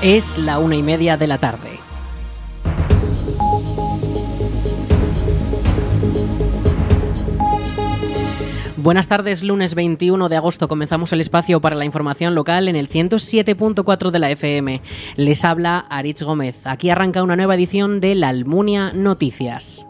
Es la una y media de la tarde. Buenas tardes, lunes 21 de agosto comenzamos el espacio para la información local en el 107.4 de la FM. Les habla Aritz Gómez. Aquí arranca una nueva edición de La Almunia Noticias.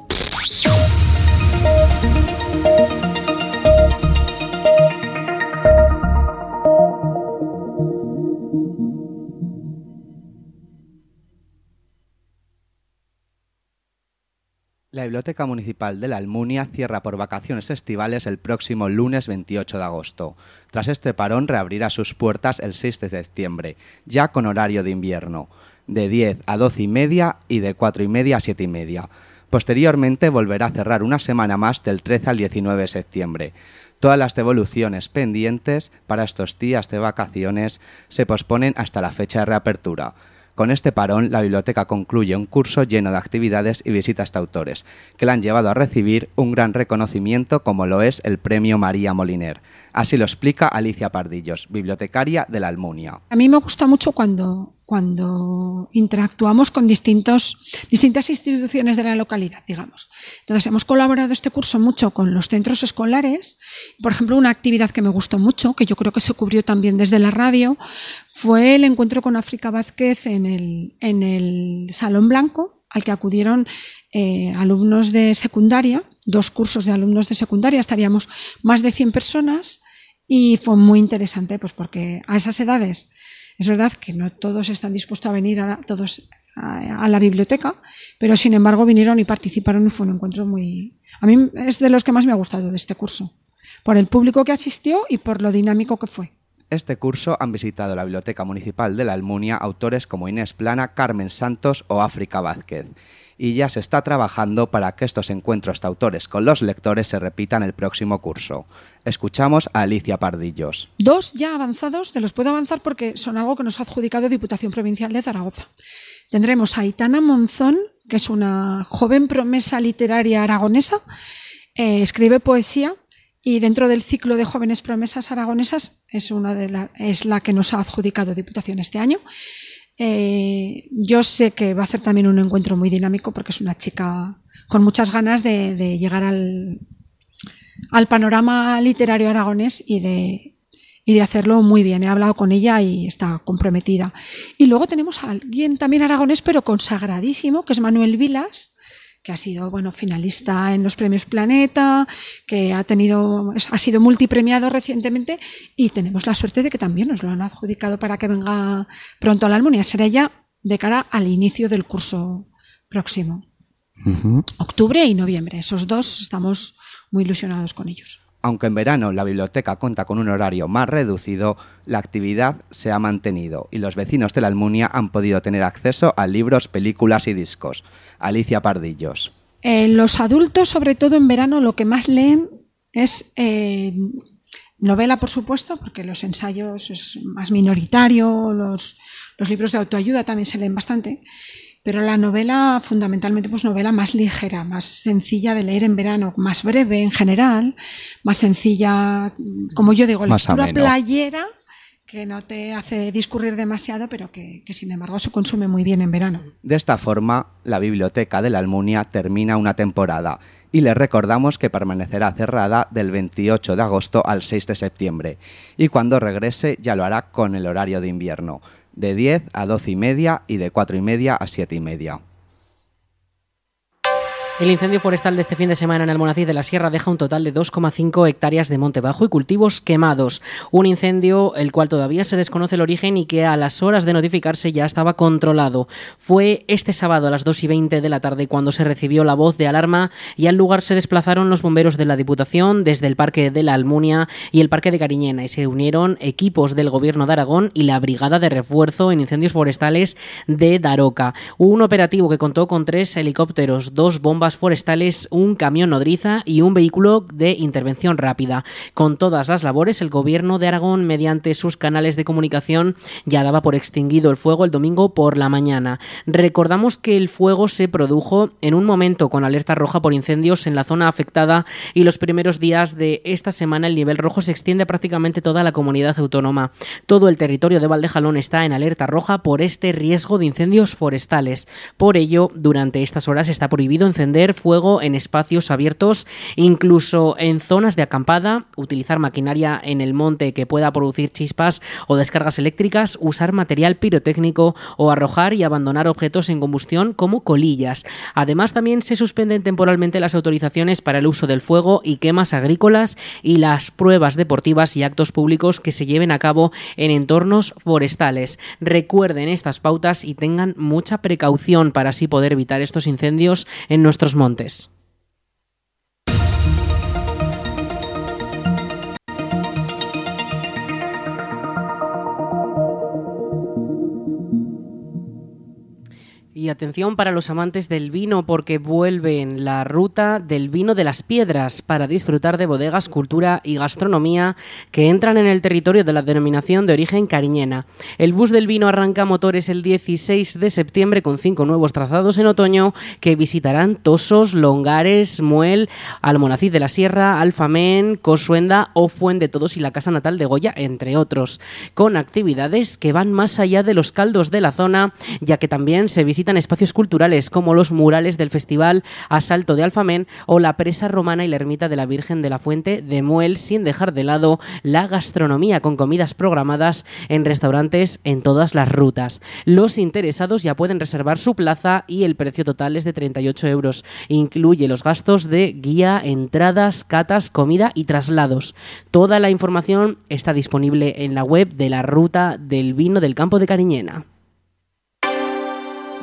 La Biblioteca Municipal de la Almunia cierra por vacaciones estivales el próximo lunes 28 de agosto. Tras este parón reabrirá sus puertas el 6 de septiembre, ya con horario de invierno, de 10 a 12 y media y de 4 y media a 7 y media. Posteriormente volverá a cerrar una semana más del 13 al 19 de septiembre. Todas las devoluciones pendientes para estos días de vacaciones se posponen hasta la fecha de reapertura. Con este parón, la biblioteca concluye un curso lleno de actividades y visitas de autores, que le han llevado a recibir un gran reconocimiento como lo es el Premio María Moliner. Así lo explica Alicia Pardillos, bibliotecaria de la Almunia. A mí me gusta mucho cuando, cuando interactuamos con distintos, distintas instituciones de la localidad, digamos. Entonces, hemos colaborado este curso mucho con los centros escolares. Por ejemplo, una actividad que me gustó mucho, que yo creo que se cubrió también desde la radio, fue el encuentro con África Vázquez en el, en el Salón Blanco, al que acudieron eh, alumnos de secundaria, dos cursos de alumnos de secundaria, estaríamos más de 100 personas y fue muy interesante, pues porque a esas edades es verdad que no todos están dispuestos a venir a todos a, a, la biblioteca, pero sin embargo vinieron y participaron y fue un encuentro muy... A mí es de los que más me ha gustado de este curso, por el público que asistió y por lo dinámico que fue. Este curso han visitado la Biblioteca Municipal de la Almunia autores como Inés Plana, Carmen Santos o África Vázquez y ya se está trabajando para que estos encuentros de autores con los lectores se repitan el próximo curso. Escuchamos a Alicia Pardillos. Dos ya avanzados, te los puedo avanzar porque son algo que nos ha adjudicado Diputación Provincial de Zaragoza. Tendremos a Itana Monzón, que es una joven promesa literaria aragonesa, eh, escribe poesía y dentro del ciclo de jóvenes promesas aragonesas es, una de la, es la que nos ha adjudicado Diputación este año. Eh, yo sé que va a hacer también un encuentro muy dinámico porque es una chica con muchas ganas de, llegar al, al, panorama literario aragonés y de, y de hacerlo muy bien. He hablado con ella y está comprometida. Y luego tenemos a alguien también aragonés, pero consagradísimo, que es Manuel Vilas, que ha sido bueno finalista en los premios Planeta, que ha tenido ha sido multipremiado recientemente y tenemos la suerte de que también nos lo han adjudicado para que venga pronto a la Almunia. Será ya de cara al inicio del curso próximo. Uh -huh. Octubre y noviembre. Esos dos estamos muy ilusionados con ellos. Aunque en verano la biblioteca cuenta con un horario más reducido, la actividad se ha mantenido y los vecinos de la Almunia han podido tener acceso a libros, películas y discos. Alicia Pardillos. Eh, los adultos, sobre todo en verano, lo que más leen es eh, novela, por supuesto, porque los ensayos es más minoritario, los, los libros de autoayuda también se leen bastante pero la novela fundamentalmente pues novela más ligera, más sencilla de leer en verano, más breve en general, más sencilla, como yo digo, Más lectura ameno. playera que no te hace discurrir demasiado, pero que, que, sin embargo se consume muy bien en verano. De esta forma, la biblioteca de la Almunia termina una temporada y les recordamos que permanecerá cerrada del 28 de agosto al 6 de septiembre y cuando regrese ya lo hará con el horario de invierno de 10 a 12 y media y de 4 y media a 7 y media. El incendio forestal de este fin de semana en Almonacid de la Sierra deja un total de 2,5 hectáreas de monte bajo y cultivos quemados. Un incendio el cual todavía se desconoce el origen y que a las horas de notificarse ya estaba controlado. Fue este sábado a las 2 y 20 de la tarde cuando se recibió la voz de alarma y al lugar se desplazaron los bomberos de la Diputación desde el Parque de la Almunia y el Parque de Cariñena y se unieron equipos del Gobierno de Aragón y la Brigada de Refuerzo en Incendios Forestales de Daroca. Un operativo que contó con tres helicópteros, dos bombas forestales, un camión nodriza y un vehículo de intervención rápida. Con todas las labores, el gobierno de Aragón, mediante sus canales de comunicación, ya daba por extinguido el fuego el domingo por la mañana. Recordamos que el fuego se produjo en un momento con alerta roja por incendios en la zona afectada y los primeros días de esta semana el nivel rojo se extiende prácticamente toda la comunidad autónoma. Todo el territorio de Valdejalón está en alerta roja por este riesgo de incendios forestales. Por ello, durante estas horas está prohibido encender fuego en espacios abiertos, incluso en zonas de acampada, utilizar maquinaria en el monte que pueda producir chispas o descargas eléctricas, usar material pirotécnico o arrojar y abandonar objetos en combustión como colillas. Además, también se suspenden temporalmente las autorizaciones para el uso del fuego y quemas agrícolas y las pruebas deportivas y actos públicos que se lleven a cabo en entornos forestales. Recuerden estas pautas y tengan mucha precaución para así poder evitar estos incendios en nuestros montes. Y atención para los amantes del vino porque vuelven la ruta del vino de las piedras para disfrutar de bodegas, cultura y gastronomía que entran en el territorio de la denominación de origen cariñena. El bus del vino arranca motores el 16 de septiembre con cinco nuevos trazados en otoño que visitarán Tosos, Longares, Muel, Almonacid de la Sierra, Alfamén, Cosuenda o Fuente de Todos y la Casa Natal de Goya, entre otros, con actividades que van más allá de los caldos de la zona, ya que también se espacios culturales como los murales del Festival Asalto de Alfamén o la presa romana y la ermita de la Virgen de la Fuente de Muel, sin dejar de lado la gastronomía con comidas programadas en restaurantes en todas las rutas. Los interesados ya pueden reservar su plaza y el precio total es de 38 euros. Incluye los gastos de guía, entradas, catas, comida y traslados. Toda la información está disponible en la web de la Ruta del Vino del Campo de Cariñena.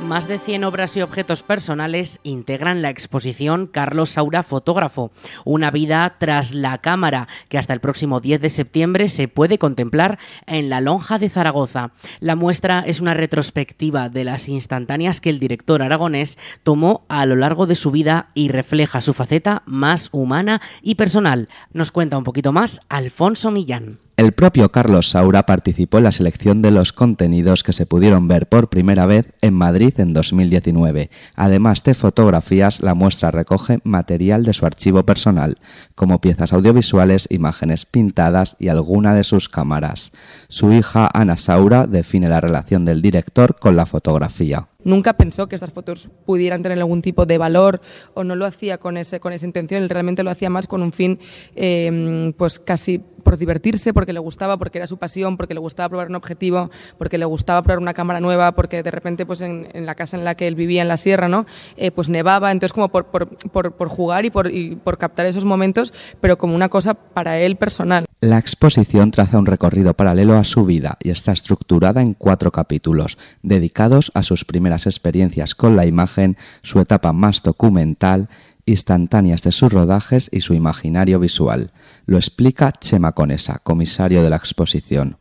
Más de 100 obras y objetos personales integran la exposición Carlos Saura Fotógrafo, una vida tras la cámara que hasta el próximo 10 de septiembre se puede contemplar en la Lonja de Zaragoza. La muestra es una retrospectiva de las instantáneas que el director aragonés tomó a lo largo de su vida y refleja su faceta más humana y personal. Nos cuenta un poquito más Alfonso Millán. El propio Carlos Saura participó en la selección de los contenidos que se pudieron ver por primera vez en Madrid en 2019. Además de fotografías, la muestra recoge material de su archivo personal, como piezas audiovisuales, imágenes pintadas y alguna de sus cámaras. Su hija Ana Saura define la relación del director con la fotografía nunca pensó que estas fotos pudieran tener algún tipo de valor o no lo hacía con, ese, con esa intención, él realmente lo hacía más con un fin eh, pues casi por divertirse, porque le gustaba, porque era su pasión, porque le gustaba probar un objetivo, porque le gustaba probar una cámara nueva, porque de repente pues en, la casa en la que él vivía en la sierra, ¿no? Eh, pues nevaba, entonces como por, por, por, jugar y por, y por captar esos momentos, pero como una cosa para él personal. La exposición traza un recorrido paralelo a su vida y está estructurada en cuatro capítulos, dedicados a sus primeras experiencias con la imagen, su etapa más documental instantáneas de sus rodajes y su imaginario visual. Lo explica Chema Conesa, comisario de la exposición.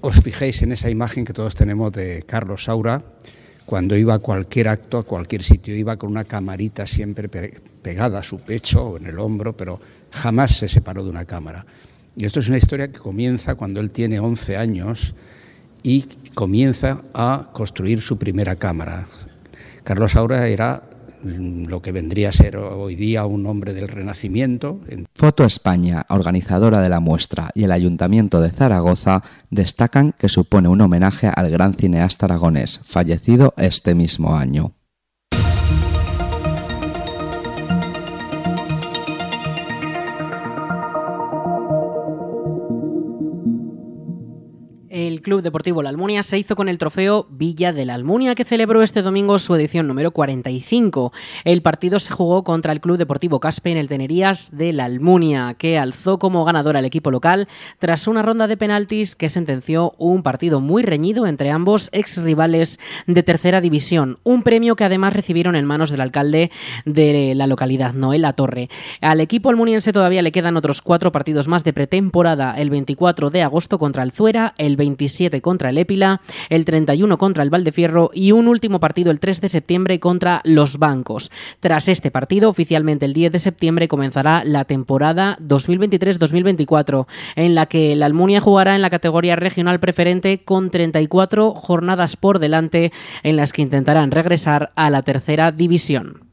Os fijéis en esa imagen que todos tenemos de Carlos Saura, cuando iba a cualquier acto, a cualquier sitio, iba con una camarita siempre pegada a su pecho o en el hombro, pero jamás se separó de una cámara. Y esto es una historia que comienza cuando él tiene 11 años y comienza a construir su primera cámara. Carlos Saura era lo que vendría a ser hoy día un hombre del Renacimiento. Foto España, organizadora de la muestra, y el Ayuntamiento de Zaragoza destacan que supone un homenaje al gran cineasta aragonés, fallecido este mismo año. Club Deportivo La Almunia se hizo con el trofeo Villa de la Almunia, que celebró este domingo su edición número 45. El partido se jugó contra el Club Deportivo Caspe en el Tenerías de la Almunia, que alzó como ganador al equipo local tras una ronda de penaltis que sentenció un partido muy reñido entre ambos ex rivales de tercera división. Un premio que además recibieron en manos del alcalde de la localidad, Noel La Torre. Al equipo almuniense todavía le quedan otros cuatro partidos más de pretemporada, el 24 de agosto contra el Zuera, el 27 7 contra el Épila, el 31 contra el Valdefierro y un último partido el 3 de septiembre contra los Bancos. Tras este partido, oficialmente el 10 de septiembre comenzará la temporada 2023-2024, en la que la Almunia jugará en la categoría regional preferente con 34 jornadas por delante en las que intentarán regresar a la tercera división.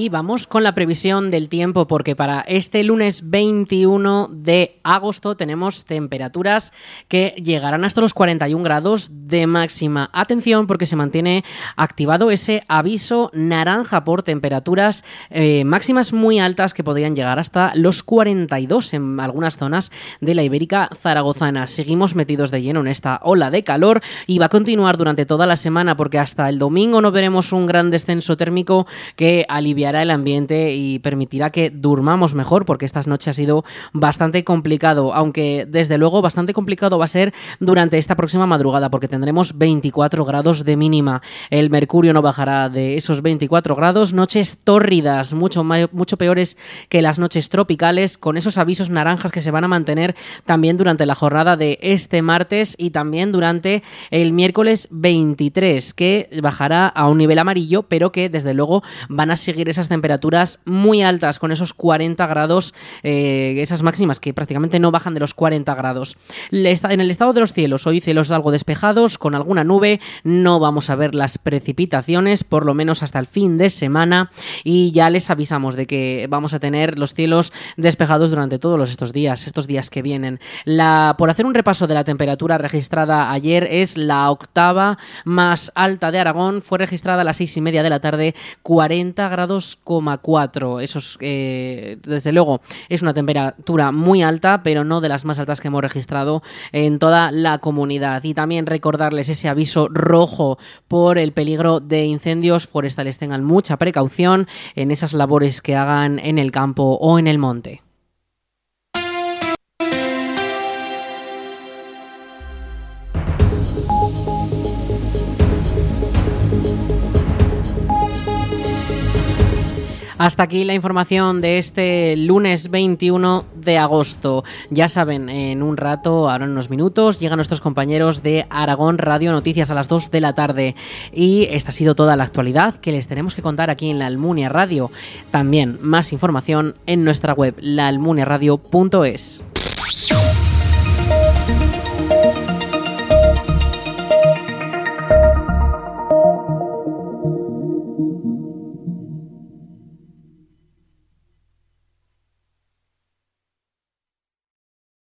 Y vamos con la previsión del tiempo porque para este lunes 21 de agosto tenemos temperaturas que llegarán hasta los 41 grados de máxima. Atención porque se mantiene activado ese aviso naranja por temperaturas eh, máximas muy altas que podrían llegar hasta los 42 en algunas zonas de la Ibérica zaragozana. Seguimos metidos de lleno en esta ola de calor y va a continuar durante toda la semana porque hasta el domingo no veremos un gran descenso térmico que el ambiente y permitirá que durmamos mejor porque estas noches ha sido bastante complicado, aunque desde luego bastante complicado va a ser durante esta próxima madrugada porque tendremos 24 grados de mínima. El mercurio no bajará de esos 24 grados, noches tórridas, mucho, mucho peores que las noches tropicales, con esos avisos naranjas que se van a mantener también durante la jornada de este martes y también durante el miércoles 23, que bajará a un nivel amarillo, pero que desde luego van a seguir esas temperaturas muy altas, con esos 40 grados, eh, esas máximas que prácticamente no bajan de los 40 grados. En el estado de los cielos, hoy cielos algo despejados, con alguna nube, no vamos a ver las precipitaciones, por lo menos hasta el fin de semana, y ya les avisamos de que vamos a tener los cielos despejados durante todos estos días, estos días que vienen. La, por hacer un repaso de la temperatura registrada ayer, es la octava más alta de Aragón, fue registrada a las seis y media de la tarde, 40 grados 2,4. Eso es, eh, desde luego, es una temperatura muy alta, pero no de las más altas que hemos registrado en toda la comunidad. Y también recordarles ese aviso rojo por el peligro de incendios forestales. Tengan mucha precaución en esas labores que hagan en el campo o en el monte. Hasta aquí la información de este lunes 21 de agosto. Ya saben, en un rato, ahora en unos minutos, llegan nuestros compañeros de Aragón Radio Noticias a las 2 de la tarde. Y esta ha sido toda la actualidad que les tenemos que contar aquí en la Almunia Radio. También más información en nuestra web, laalmuniaradio.es.